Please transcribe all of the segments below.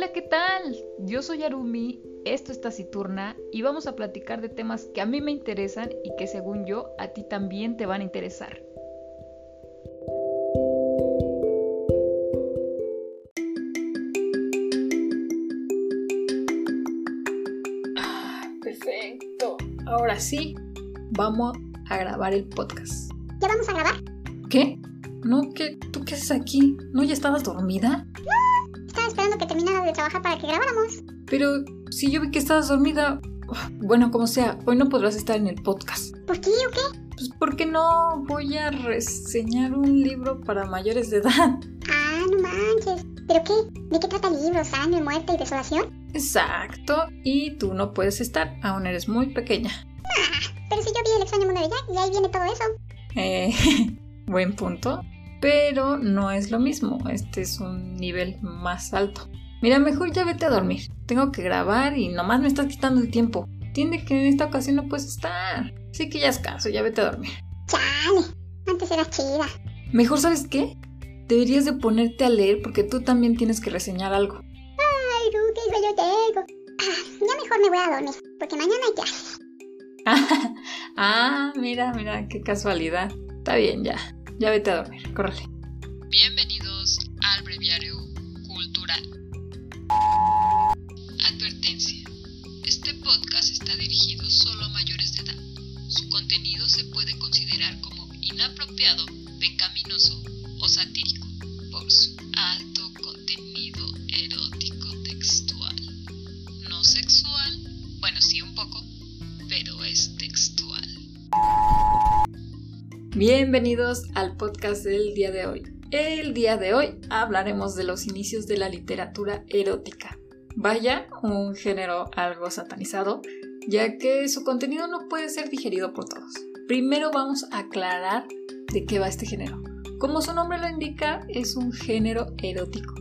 Hola, ¿qué tal? Yo soy Arumi, esto es Taciturna y vamos a platicar de temas que a mí me interesan y que según yo a ti también te van a interesar. Ah, perfecto. Ahora sí, vamos a grabar el podcast. ¿Ya vamos a grabar? ¿Qué? No, ¿qué? ¿Tú qué haces aquí? ¿No ya estabas dormida? Estaba esperando que terminaras de trabajar para que grabáramos. Pero si yo vi que estabas dormida... Bueno, como sea, hoy no podrás estar en el podcast. ¿Por qué o qué? Pues porque no voy a reseñar un libro para mayores de edad. Ah, no manches. ¿Pero qué? ¿De qué trata el libro? ¿Sangre, muerte y desolación? Exacto. Y tú no puedes estar, aún eres muy pequeña. Ah, pero si yo vi el extraño mundo de Jack y ahí viene todo eso. Eh, buen punto. Pero no es lo mismo. Este es un nivel más alto. Mira, mejor ya vete a dormir. Tengo que grabar y nomás me estás quitando el tiempo. Entiende que en esta ocasión no puedes estar. Así que ya es caso, ya vete a dormir. Chale. Antes era chida. Mejor, ¿sabes qué? Deberías de ponerte a leer porque tú también tienes que reseñar algo. Ay, tú, qué sueño tengo. Ah, ya mejor me voy a dormir, porque mañana hay clases. ah, mira, mira, qué casualidad. Está bien, ya. Ya vete a dormir, córrele. Bienvenidos al breviario cultural. Advertencia. Este podcast está dirigido solo a mayores de edad. Su contenido se puede considerar como inapropiado, pecaminoso o satírico por su Bienvenidos al podcast del día de hoy. El día de hoy hablaremos de los inicios de la literatura erótica. Vaya, un género algo satanizado, ya que su contenido no puede ser digerido por todos. Primero vamos a aclarar de qué va este género. Como su nombre lo indica, es un género erótico.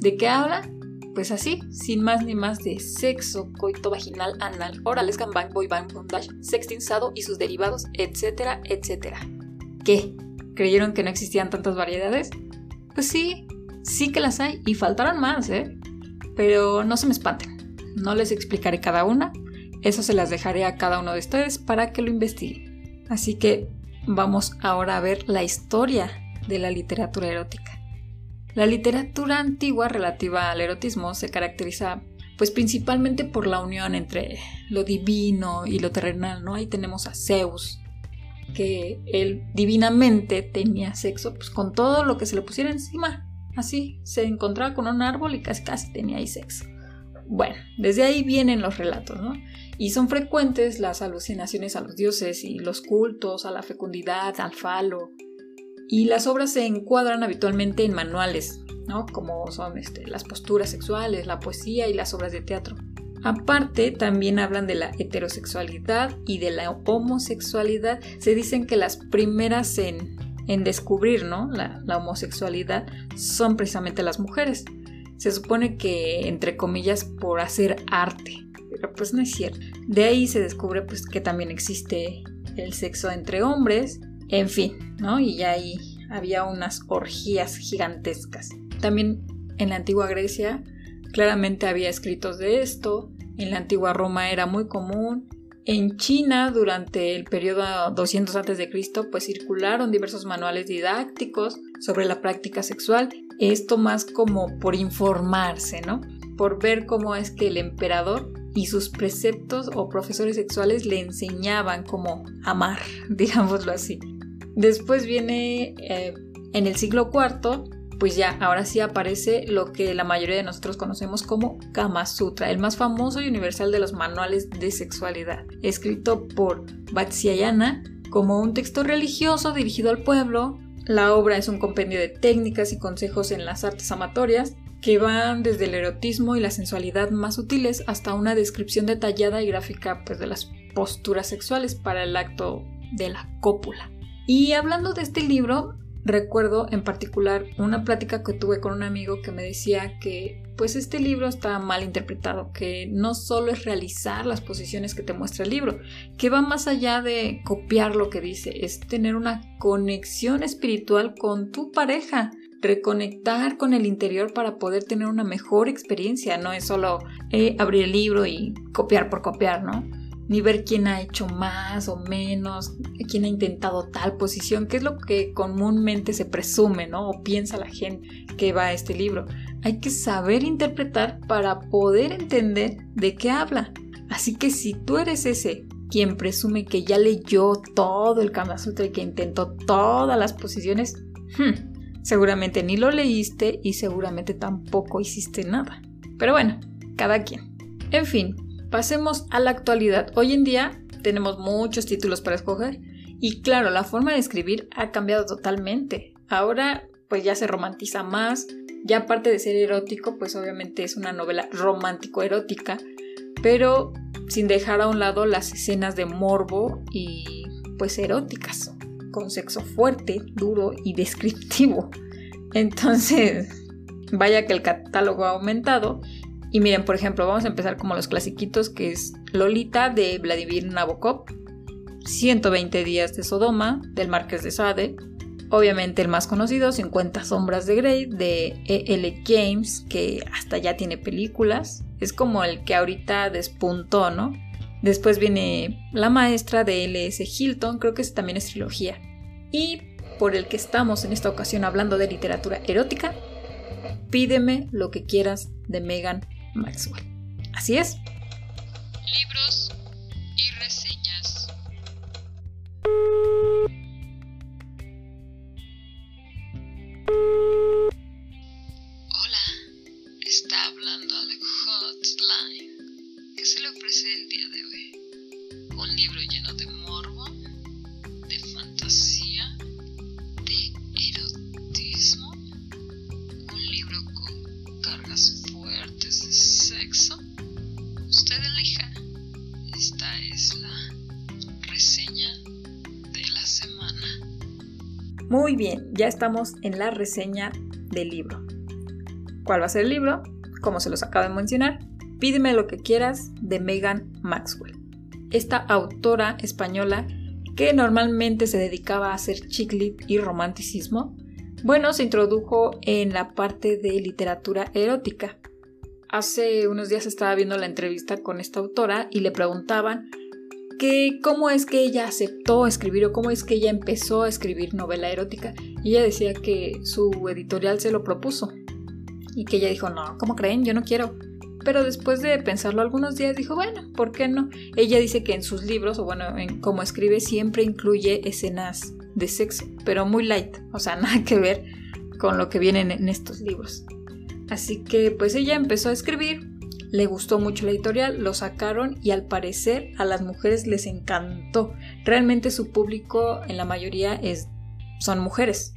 ¿De qué habla? Pues así, sin más ni más de sexo, coito vaginal, anal, oral, gangbang, boybang, bondage, sexting, sado y sus derivados, etcétera, etcétera. ¿Qué? ¿Creyeron que no existían tantas variedades? Pues sí, sí que las hay y faltaron más, ¿eh? Pero no se me espanten, no les explicaré cada una, eso se las dejaré a cada uno de ustedes para que lo investiguen. Así que vamos ahora a ver la historia de la literatura erótica. La literatura antigua relativa al erotismo se caracteriza pues principalmente por la unión entre lo divino y lo terrenal, ¿no? Ahí tenemos a Zeus, que él divinamente tenía sexo pues, con todo lo que se le pusiera encima. Así, se encontraba con un árbol y casi casi tenía ahí sexo. Bueno, desde ahí vienen los relatos, ¿no? Y son frecuentes las alucinaciones a los dioses y los cultos a la fecundidad, al falo. Y las obras se encuadran habitualmente en manuales, ¿no? Como son este, las posturas sexuales, la poesía y las obras de teatro. Aparte, también hablan de la heterosexualidad y de la homosexualidad. Se dicen que las primeras en, descubrir ¿no? la, la, homosexualidad son precisamente las mujeres. Se supone que, entre comillas, por hacer arte. Pero pues no es cierto. De ahí se descubre pues, que también existe el sexo entre hombres. En fin, ¿no? Y ya ahí había unas orgías gigantescas. También en la antigua Grecia Claramente había escritos de esto, en la antigua Roma era muy común, en China durante el periodo 200 a.C. pues circularon diversos manuales didácticos sobre la práctica sexual, esto más como por informarse, ¿no? Por ver cómo es que el emperador y sus preceptos o profesores sexuales le enseñaban cómo amar, digámoslo así. Después viene eh, en el siglo IV pues ya, ahora sí aparece lo que la mayoría de nosotros conocemos como Kama Sutra, el más famoso y universal de los manuales de sexualidad, escrito por Vatsyayana como un texto religioso dirigido al pueblo. La obra es un compendio de técnicas y consejos en las artes amatorias que van desde el erotismo y la sensualidad más sutiles hasta una descripción detallada y gráfica pues, de las posturas sexuales para el acto de la cópula. Y hablando de este libro, Recuerdo en particular una plática que tuve con un amigo que me decía que pues este libro está mal interpretado, que no solo es realizar las posiciones que te muestra el libro, que va más allá de copiar lo que dice, es tener una conexión espiritual con tu pareja, reconectar con el interior para poder tener una mejor experiencia. No es solo eh, abrir el libro y copiar por copiar, ¿no? Ni ver quién ha hecho más o menos, quién ha intentado tal posición, que es lo que comúnmente se presume, ¿no? O piensa la gente que va a este libro. Hay que saber interpretar para poder entender de qué habla. Así que si tú eres ese quien presume que ya leyó todo el Kama Sutra y que intentó todas las posiciones, hmm, seguramente ni lo leíste y seguramente tampoco hiciste nada. Pero bueno, cada quien. En fin, pasemos a la actualidad. Hoy en día tenemos muchos títulos para escoger y claro, la forma de escribir ha cambiado totalmente. Ahora pues ya se romantiza más, ya aparte de ser erótico, pues obviamente es una novela romántico-erótica, pero sin dejar a un lado las escenas de morbo y pues eróticas, con sexo fuerte, duro y descriptivo. Entonces, vaya que el catálogo ha aumentado. Y miren, por ejemplo, vamos a empezar como los clasiquitos, que es Lolita de Vladimir Nabokov, 120 días de Sodoma del Marqués de Sade, obviamente el más conocido, 50 sombras de Grey de E.L. James, que hasta ya tiene películas, es como el que ahorita despuntó, ¿no? Después viene La Maestra de L.S. Hilton, creo que ese también es trilogía. Y por el que estamos en esta ocasión hablando de literatura erótica, Pídeme lo que quieras de Megan Maxwell. Así es. Libros y reseñas. Muy bien, ya estamos en la reseña del libro. ¿Cuál va a ser el libro? Como se los acabo de mencionar, Pídeme lo que quieras de Megan Maxwell. Esta autora española que normalmente se dedicaba a hacer chiclit y romanticismo, bueno, se introdujo en la parte de literatura erótica. Hace unos días estaba viendo la entrevista con esta autora y le preguntaban que cómo es que ella aceptó escribir o cómo es que ella empezó a escribir novela erótica. Y ella decía que su editorial se lo propuso y que ella dijo, no, ¿cómo creen? Yo no quiero. Pero después de pensarlo algunos días dijo, bueno, ¿por qué no? Ella dice que en sus libros, o bueno, en cómo escribe, siempre incluye escenas de sexo, pero muy light, o sea, nada que ver con lo que vienen en estos libros. Así que pues ella empezó a escribir le gustó mucho la editorial, lo sacaron y al parecer a las mujeres les encantó. Realmente su público en la mayoría es, son mujeres.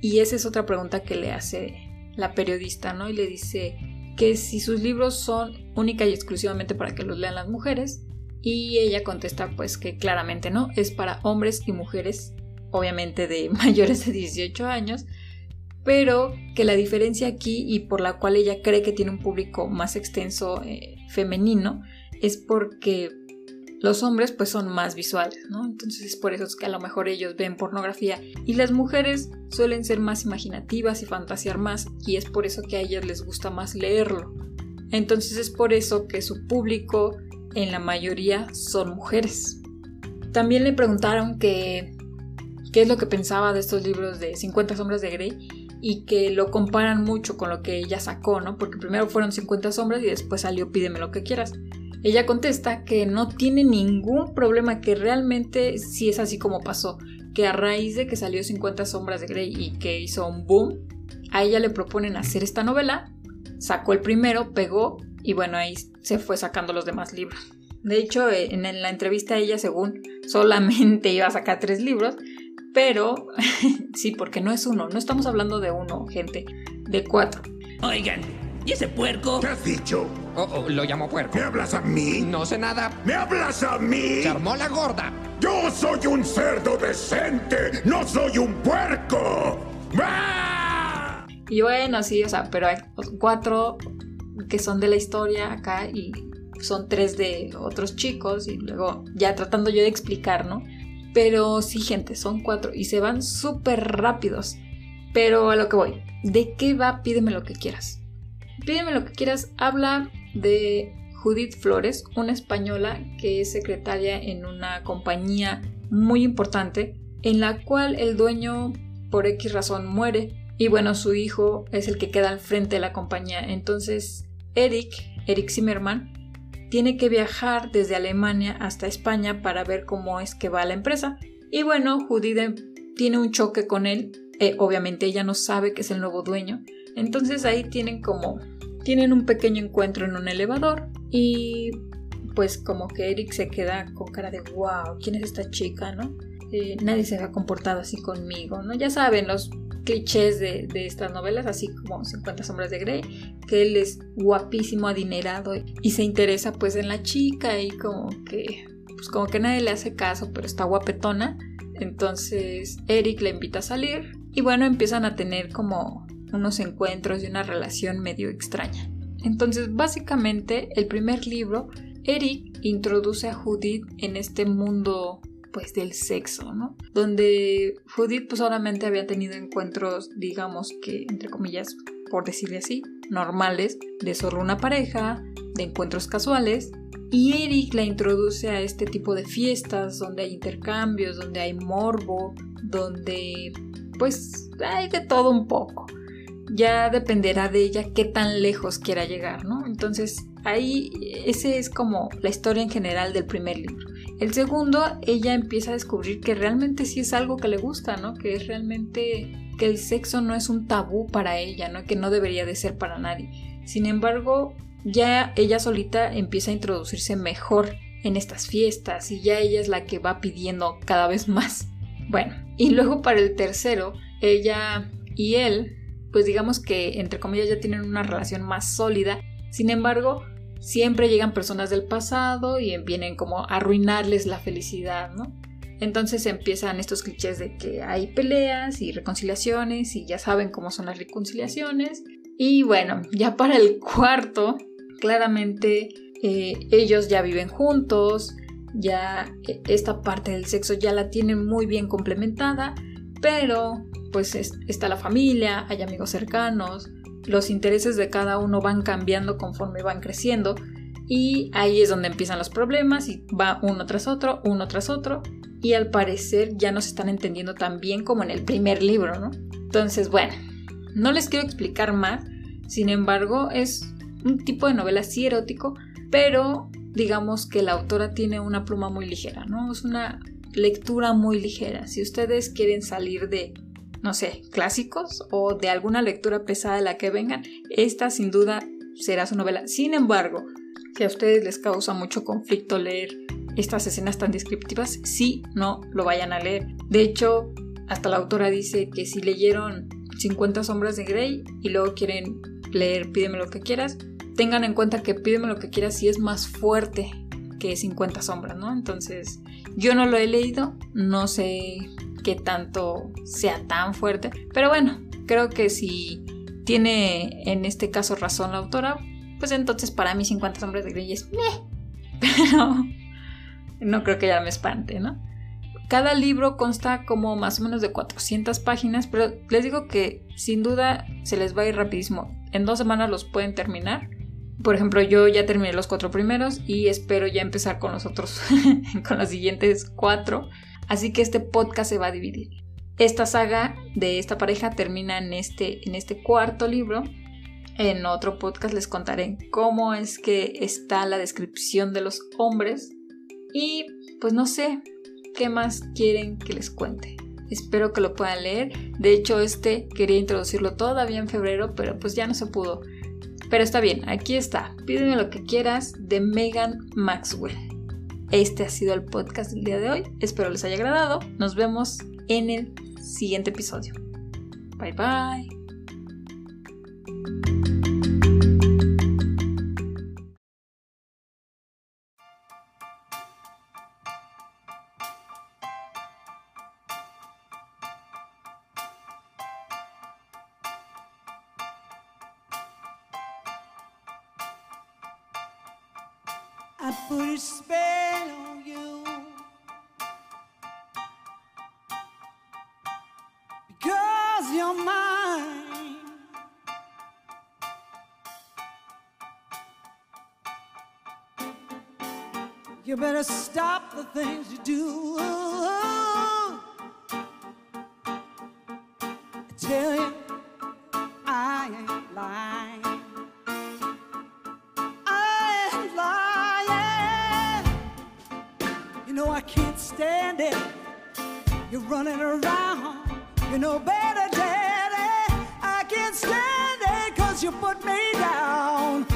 Y esa es otra pregunta que le hace la periodista, ¿no? Y le dice que si sus libros son única y exclusivamente para que los lean las mujeres. Y ella contesta pues que claramente no, es para hombres y mujeres, obviamente de mayores de 18 años, pero que la diferencia aquí y por la cual ella cree que tiene un público más extenso eh, femenino es porque los hombres pues son más visuales, ¿no? Entonces es por eso que a lo mejor ellos ven pornografía y las mujeres suelen ser más imaginativas y fantasear más y es por eso que a ellas les gusta más leerlo. Entonces es por eso que su público en la mayoría son mujeres. También le preguntaron que qué es lo que pensaba de estos libros de 50 sombras de Grey y que lo comparan mucho con lo que ella sacó, ¿no? Porque primero fueron 50 sombras y después salió Pídeme lo que quieras. Ella contesta que no tiene ningún problema, que realmente sí es así como pasó, que a raíz de que salió 50 sombras de Grey y que hizo un boom, a ella le proponen hacer esta novela, sacó el primero, pegó y bueno, ahí se fue sacando los demás libros. De hecho, en la entrevista ella, según solamente iba a sacar tres libros, pero sí, porque no es uno, no estamos hablando de uno, gente, de cuatro. Oigan, ¿y ese puerco? ¿Qué has dicho? Oh, oh, lo llamo puerco. ¿Me hablas a mí? No sé nada. ¿Me hablas a mí? Se armó la gorda. Yo soy un cerdo decente, no soy un puerco. ¡Ah! Y bueno, sí, o sea, pero hay cuatro que son de la historia acá y son tres de otros chicos y luego ya tratando yo de explicar, ¿no? Pero sí, gente, son cuatro y se van súper rápidos. Pero a lo que voy, ¿de qué va Pídeme lo que quieras? Pídeme lo que quieras habla de Judith Flores, una española que es secretaria en una compañía muy importante en la cual el dueño por X razón muere y bueno, su hijo es el que queda al frente de la compañía. Entonces, Eric, Eric Zimmerman, tiene que viajar desde Alemania hasta España para ver cómo es que va la empresa. Y bueno, Judith tiene un choque con él. Eh, obviamente ella no sabe que es el nuevo dueño. Entonces ahí tienen como... Tienen un pequeño encuentro en un elevador y pues como que Eric se queda con cara de wow, ¿quién es esta chica, no? Eh, nadie se ha comportado así conmigo, ¿no? Ya saben, los clichés de, estas novelas, así como 50 sombras de Grey, que él es guapísimo, adinerado y se interesa pues en la chica y como que, pues como que nadie le hace caso, pero está guapetona. Entonces Eric le invita a salir y bueno, empiezan a tener como unos encuentros y una relación medio extraña. Entonces, básicamente, el primer libro, Eric introduce a Judith en este mundo pues del sexo, ¿no? Donde Judith pues solamente había tenido encuentros, digamos que, entre comillas, por decirle así, normales, de solo una pareja, de encuentros casuales, y Eric la introduce a este tipo de fiestas donde hay intercambios, donde hay morbo, donde pues hay de todo un poco. Ya dependerá de ella qué tan lejos quiera llegar, ¿no? Entonces ahí ese es como la historia en general del primer libro. El segundo, ella empieza a descubrir que realmente sí es algo que le gusta, ¿no? Que es realmente que el sexo no es un tabú para ella, ¿no? Que no debería de ser para nadie. Sin embargo, ya ella solita empieza a introducirse mejor en estas fiestas y ya ella es la que va pidiendo cada vez más. Bueno, y luego para el tercero, ella y él, pues digamos que entre comillas ya tienen una relación más sólida. Sin embargo, siempre llegan personas del pasado y vienen como a arruinarles la felicidad, ¿no? Entonces empiezan estos clichés de que hay peleas y reconciliaciones y ya saben cómo son las reconciliaciones. Y bueno, ya para el cuarto, claramente eh, ellos ya viven juntos, ya eh, esta parte del sexo ya la tienen muy bien complementada, pero pues está la familia, hay amigos cercanos, los intereses de cada uno van cambiando conforme van creciendo y ahí es donde empiezan los problemas y va uno tras otro, uno tras otro y al parecer ya no se están entendiendo tan bien como en el primer libro, ¿no? Entonces, bueno, no les quiero explicar más, sin embargo es un tipo de novela sí erótico, pero digamos que la autora tiene una pluma muy ligera, ¿no? Es una lectura muy ligera. Si ustedes quieren salir de no sé, clásicos o de alguna lectura pesada de la que vengan, esta sin duda será su novela. Sin embargo, si a ustedes les causa mucho conflicto leer estas escenas tan descriptivas, sí, no lo vayan a leer. De hecho, hasta la autora dice que si leyeron 50 sombras de Grey y luego quieren leer Pídeme lo que quieras, tengan en cuenta que Pídeme lo que quieras sí es más fuerte que 50 sombras, ¿no? Entonces, yo no lo he leído, no sé que tanto sea tan fuerte. Pero bueno, creo que si tiene en este caso razón la autora, pues entonces para mí 50 sombras de Grey es... Pero no creo que ya me espante, ¿no? Cada libro consta como más o menos de 400 páginas, pero les digo que sin duda se les va a ir rapidísimo. En dos semanas los pueden terminar. Por ejemplo, yo ya terminé los cuatro primeros y espero ya empezar con los otros, con los siguientes cuatro. Así que este podcast se va a dividir. Esta saga de esta pareja termina en este, en este cuarto libro. En otro podcast les contaré cómo es que está la descripción de los hombres. Y pues no sé qué más quieren que les cuente. Espero que lo puedan leer. De hecho, este quería introducirlo todavía en febrero, pero pues ya no se pudo. Pero está bien, aquí está. Pídeme lo que quieras de Megan Maxwell. Este ha sido el podcast del día de hoy. Espero les haya agradado. Nos vemos en el siguiente episodio. Bye bye. I put a spell on you because you're mine. You better stop the things you do. Tell I can't stand it. You're running around. You know better, Daddy. I can't stand it cause you put me down.